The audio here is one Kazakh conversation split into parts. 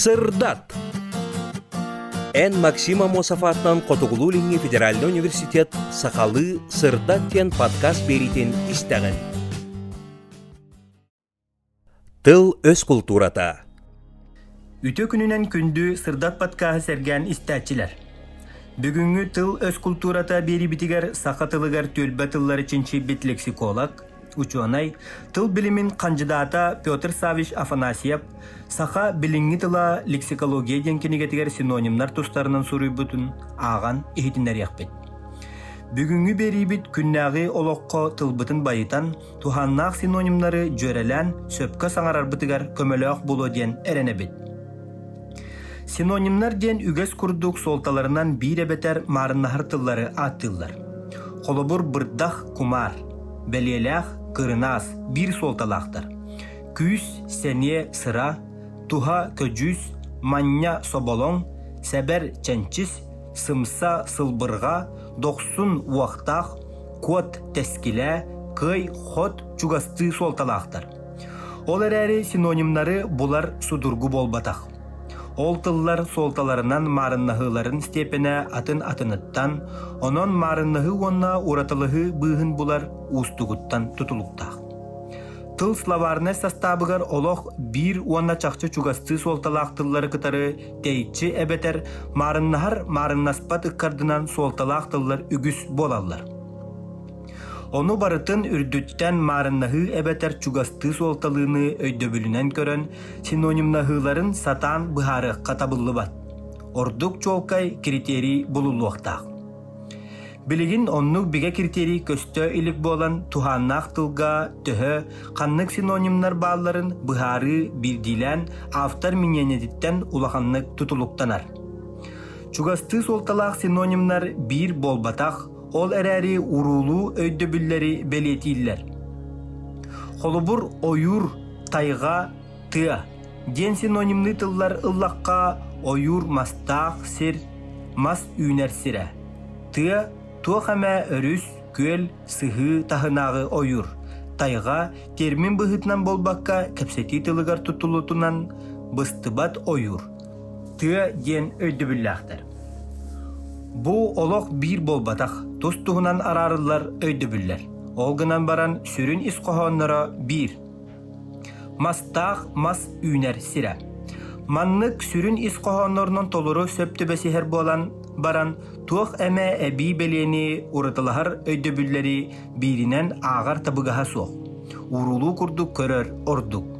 Сырдат. Эн Максима Мосафатнан Котугулулинги Федеральный университет Сахалы Сырдат тен подкаст беритин истеген. Тыл өз культурата. Үтө күнүнен күндү сырдат подкаһы серген истәчилер. Бүгүнгү тыл өз культурата бери битигер саха тылыгар төлбә тыллар лексиколог, ученый, тыл билимин кандидата Петр Савич Афанасьев саха билинги тыла лексикология денкенегетигер синонимнар тустарынан суруйбутун ааган ихитинер яхпет. Бүгүнгү берибит күннәгы олоққа тылбытын байытан туханнаақ синонимнары жөрелән сөпкө саңарарбытыгар көмөлөөх боло диэн эренебит. Синонимнар ден үгес курдук солталарынан бир эбетер марыннахар тыллары аттыллар. Холобур бырдах кумар, белелях кырынас бир солталақтар. Күс, сене, сыра, туха көжүс, манья соболоң, сәбәр чәнчис, сымса сылбырға, доқсун уақтақ, кот тәскілә, кый хот чугасты солталақтар. Ол әрәрі синонимнары бұлар судургу болбатақ. Ол тыллар солталарынан марыннахыларын степене атын атыныттан, онон марыннахы онна уратылыхы быхын булар устугуттан тутулуктақ. Тыл славарны составыгар олох бир уонна чакчы чугасты солталақ тыллары кытары тейчи эбетер марыннахар марыннаспат ыккардынан солталақ тыллар үгүс болаллар. Ону барытын үрдүттен марыннахы эбетер чугасты солталыыны өйдөбүлүнен көрөн синонимнахыларын сатан быхары катабыллыбат. Ордук чолкай критерий булулуактаах. Билигин оннук биге критерий көстө илик болан туханнах тылга төһө каннык синонимнар бааларын быхары бирдилен автор миньенедиттен улаханнык тутулуктанар. Чугасты солталаах синонимнар бир болбатах, ол әрәри урулу өйдөбүлләри белетиллер. Холубур ойур тайга тыа. Ден синонимны тыллар ыллаққа ойур мастақ сир мас үйнәрсірә. Тыа туа хәмә өрүс, көл, сыһы тахынағы ойур. Тайга термин быһытнан болбаққа кәпсети тылыгар тутулутунан быстыбат ойур. Тыа ден өйдөбүлләхтер. Бу олох бир болбатах, тустуһунан арарылар өйдөбүллер. Ол гынан баран сүрүн исқохоннора бир. Мастах мас үйнер сире. Маннык сүрүн исқохоннорнон толуру сөптөбесихер болан баран туох эме эби белени урытылахар өйдөбүллери биринен ағар табыгаха суох. Урулу курдук көрөр ордук.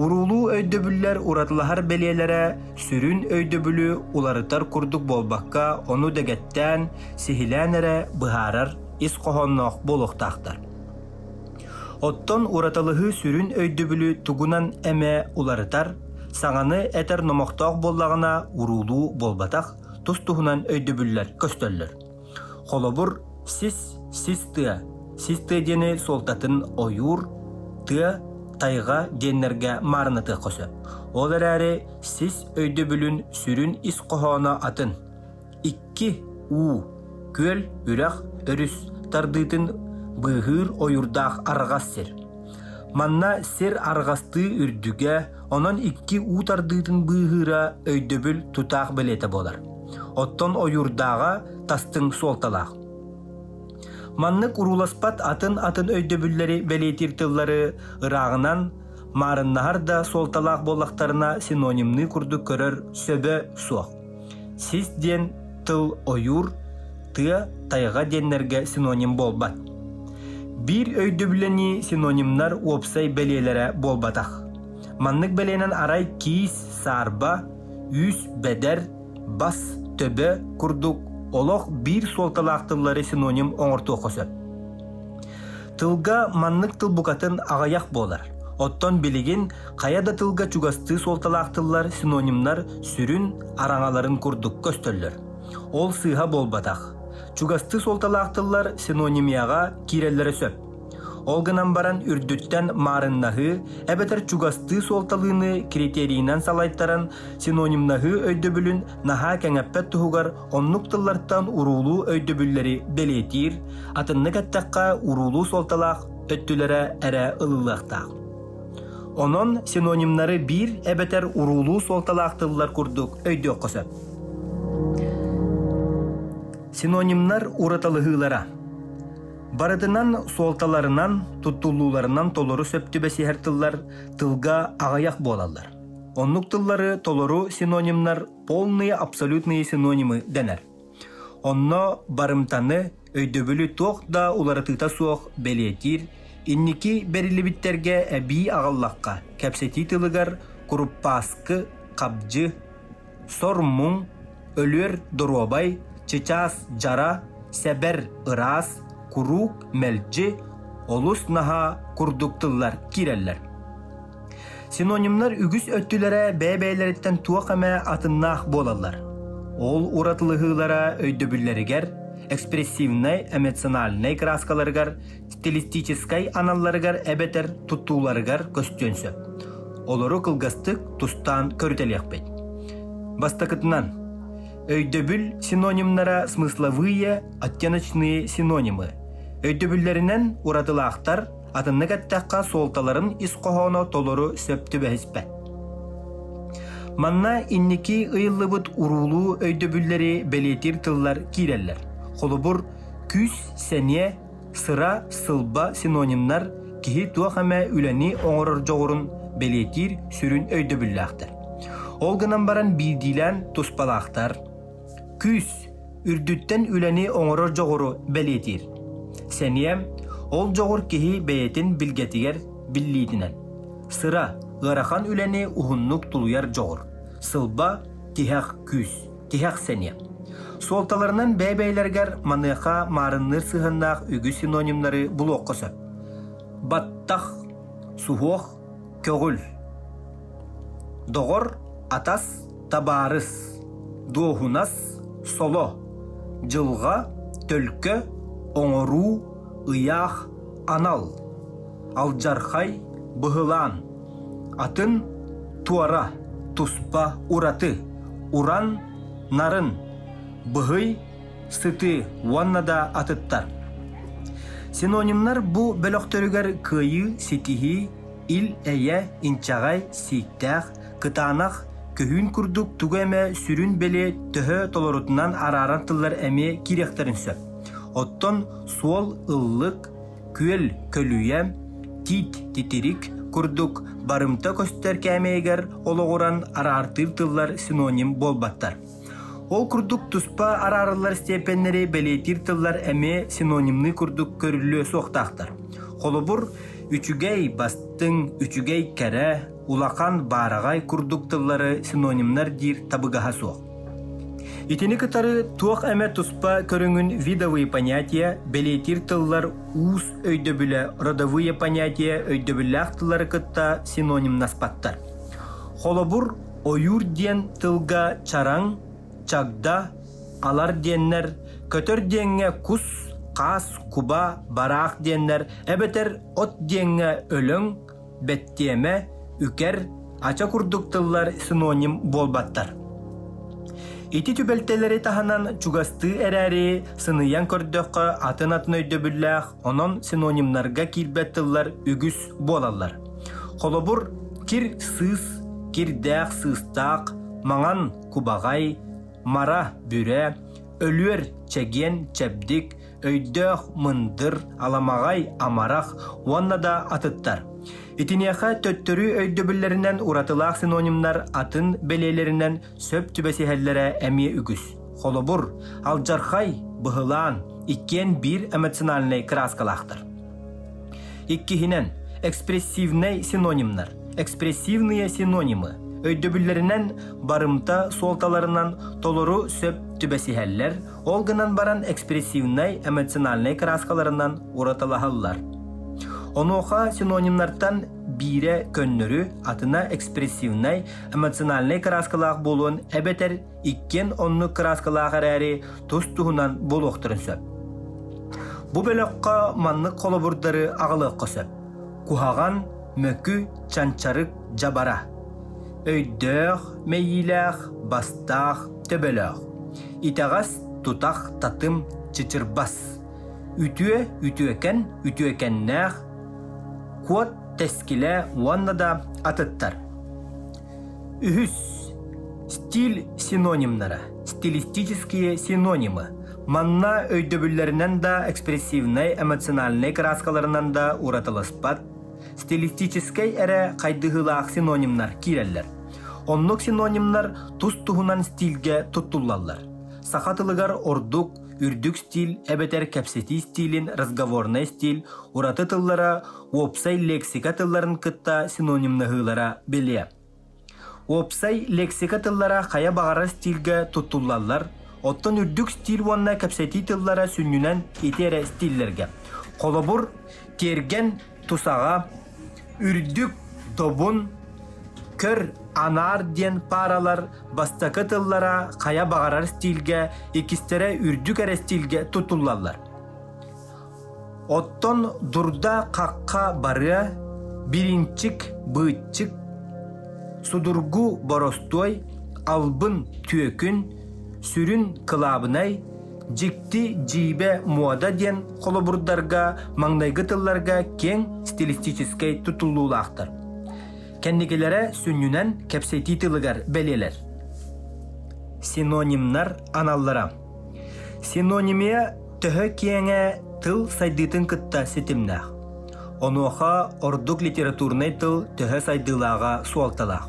Урулу өйдөбүллер уратылахар белиелere сүрүн өйдөбүлү уларытар курдук болбакка ону дегеттен сихиләнере быһарар ис кохоннох болохтахтар. Оттон уратылыһы сүрүн өйдөбүлү тугунан эме уларытар саңаны этер номоктоох боллагына урулу болбатах тустуһунан өйдөбүллер көстөллөр. Холобур сис систы систы дени солтатын оюр тыа тайга деннерге марныты қосы. Ол әрі сис өйді бүлін сүрін ис қохона атын. Икки у көл үрәх өрүс тардытын быһыр ойурдах аргас сер. Манна сер аргасты үрдүгө, онон икки у тардытын быһыра өйдөбүл тутаах белете болар. Оттон ойурдага тастың солталақ. Маннык уруласпат атын атын өйдөбүллери белетир тыллары ырағынан марыннахар да солталақ боллақтарына синонимны курду көрөр сөбө суох. Сис ден тыл ойур, тыа тайга деннерге синоним болбат. Бир өйдөбүлени синонимнар опсай белелere болбатах. Маннык беленен арай киис, сарба, үс, бедер, бас, төбө, курдук, олох бир солталаактыллары синоним оңортуу косөп. Тылга маннык тыл букатын агаяк болар. Оттон билигин каяда тылга чугасты солталаактыллар синонимнар сүрүн араңаларын курдук көстөллөр. Ол сыйга болбатах. Чугасты солталаактыллар синонимияга киреллери сөп. Ол гынан баран үрдүттен марыннахы, әбетер чугасты солталыны критерийнан салайттаран синонимнахы өйдөбүлүн наха кәңәппәт туһугар оннук тылларттан урулу өйдөбүлләри атынны кәттәкка урулу солталақ өттүләре әрә ылылақтақ. Онон синонимнары бир эбетер урулуу солталаактыллар курдук өйдө косап. Синонимнар ураталыгылара. Барытынан солталарынан, туттулууларынан толору сөптүбеси тыллар тылга агаяк болалар. Оннук тыллары толору синонимнар полные абсолютные синонимы денер. Онно барымтаны өйдөбүлү туох да уларатыта суох белетир, инники берилибиттерге әби агаллакка, кәпсети тылыгар куруппаскы, кабжы, сормуң, өлөр доробай, чычас жара, сәбәр ырас, курук мәлжи, олус наха курдуктыллар киреллер. Синонимнар үгүс өттүләре бәбәйләреттен туак әмә атыннах болалар. Ол уратылыгылара өйдөбүлләригер, экспрессивный, эмоциональный краскаларыгар, стилистическай аналларыгар әбетер туттууларыгар көстөнсө. Олору кылгастык тустан көрүтелиякпет. Бастакытынан өйдөбүл синонимнара смысловые, оттеночные синонимы. Өйдөбүлләринен уратылаактар атынны кәттәкка солталарын исқоһоно толору сөптү бәһиспә. Манна инники ыйыллыбыт урулу өйдөбүлләри белетир тыллар киреллер. Холубур күс, сәне, сыра, сылба синонимнар кихи туахаме үләни оңорор жоғырын белетир сүрін өйдөбүлләқтер. Ол гынан баран бидилән туспалақтар. Күс, үрдүттен үләни оңорор жоғыры белетир. Сәне, Ол жоғыр кеһи бәйетин билгетигер биллиитинен. Сыра, ырахан үләне ухуннук тулуяр жоғыр. Сылба, тихақ күс, тихақ сәне. Солталарынан бәйбәйләргәр маныха марынныр сыһыннақ үгү синонимнары оққысы. Баттах, сухох, көгүл. Доғыр, атас, табарыс. Дохунас, соло. Жылға, төлкө, оңору, ыях анал. Алжархай быһылаан атын туара туспа ураты. Уран нарын. Быһый сыты ваннада атыттар. Синонимнар бу бөлөктөрүгөр кыйы ситихи ил эйе инчагай сиктах кытаанах көһүүн курдук тугеме сүрүн беле төһө толорутунан арааран тыллар эми кирехтерин сөп. Оттон суол ыллык, күөл көлүйе, тит титирик курдук барымта көстер кәмейгер ологоран арартыр тыллар синоним болбаттар. Ол курдук туспа арарылар степеннери белетир тыллар әме синонимны курдук көрүлү соқтақтар. Холобур үчүгей бастың, үчүгей кәрі, улақан барагай курдук тыллары синонимнар дир табыгаха соқ. Итини кытары туох әмә туспа көріңін видовые понятия, белетир тыллар уус өйдөбүле, родовые понятия өйдөбүлләк тыллары кытта синоним наспаттар. Холобур ойур ден тылга чараң, чагда, алар деннер, көтөр денге кус, қас, куба, барақ деннер, әбетер от денге өлөң, беттеме, үкер, ача курдуктыллар синоним болбаттар. Ити түбелтелери таһанан чугасты эрәри сыныян көрдөккө атын атын өйдөбүлләх, онон синонимнарга килбеттылар үгүс болалар. Холобур кир сыс, кирдәк сыстак, маңан кубагай, мара бүре, өлүер чеген чәбдик, өйдөх мындыр, аламагай амарах, уанна да атыттар. Итинияха төттөрү өйдөбүллеринен уратылаах синонимнар атын белелеринен сөп түбесиһэллэрэ әмие үгүс. Холобур, алжархай, быһылаан, иккен бир эмоциональный краскалахтар. Иккихинен экспрессивный синонимнар, экспрессивные синонимы, өйдөбүллеринен барымта солталарынан толору сөп түбесиһэллер, ол баран экспрессивный эмоциональный краскаларынан уратылаһаллар. Оноха синонимнартан бире көннөрү атына экспрессивный, эмоциональный краскалаах болуын әбетер иккен онны краскалаах әрәри тус туһунан сөп. Бу бөлөккө манны колобурдары агылык сөп. Кухаган мөкү чанчарык жабара. Өйдөх, мейилэх, бастах, төбөлөх. Итагас тутах татым чычырбас. Үтүе үтүекен, үтүекеннэх, Кот тескиле уанна да атыттар. Үхүс стиль синонимнары, стилистические синонимы. Манна өйдөбүлләреннән да экспрессивный, эмоциональный краскаларынан да уратылыспат. Стилистический эре кайдыгылаак синонимнар киреллер. Оннук синонимнар тус туһунан стилге туттуллаллар. Сахатылыгар ордук, үрдүк стиль, эбетер кәпсети стилин, разговорный стиль, ураты тыллара, опсай лексика тылларын кытта синонимныһылара беле. Опсай лексика тыллара хая бағара стильге туттуллаллар, оттон үрдүк стиль уанна кәпсети тыллара сүннүнен итере стиллерге. Колобур терген тусага, үрдүк тобун, көр анар ден паралар бастакы тыллара кая бағарар стилге икистере үрдүк эре стилге тутуллалар. Оттон дурда какка бары биринчик быытчык судургу боростой албын түөкүн сүрүн кылабынай жикти жибе мода ден колобурдарга маңдайгы тылларга кең стилистический тутулуулаактар кеннигелere сүннүнен кепсети тылыгар белелер синонимнар аналлара. Синонимия төһө киэҥэ тыл сайдыытын кытта ситимнах онуоха ордук литературный тыл төһө сайдыылаага суалталаах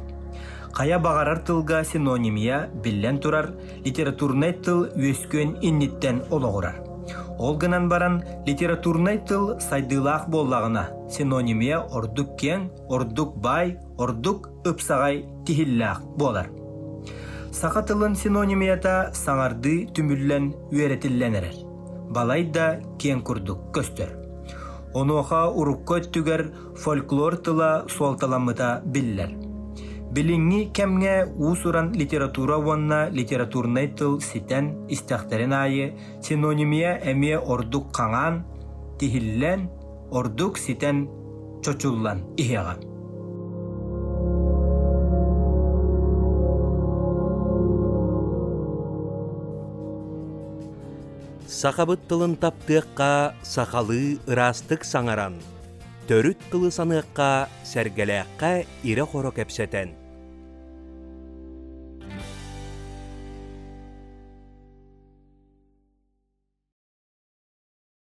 Кая бағарар тылга синонимия биллен турар, литературный тыл өскөн инниттен ологурар. Ол гынан баран литературный тыл сайдылаах боллагына синонимия ордук кең, ордук бай, ордук ыпсагай тихиллаах болар. Сақа тылын синонимията саңарды үеретилленерер. Балай да кең курдук көстөр. Онуха урукко түгер фольклор тыла суалталамыта биллер. Билинги кемге усуран литература ванна литературный тыл ситен истахтерен айы синонимия эме ордук каңан, тихиллен, ордук ситен чочуллан ихега. Сақабыт тылын таптыаққа сақалы ырастык саңаран. Төрүт тылы саныаққа сәргеләққа ире хоро кәпсәтен.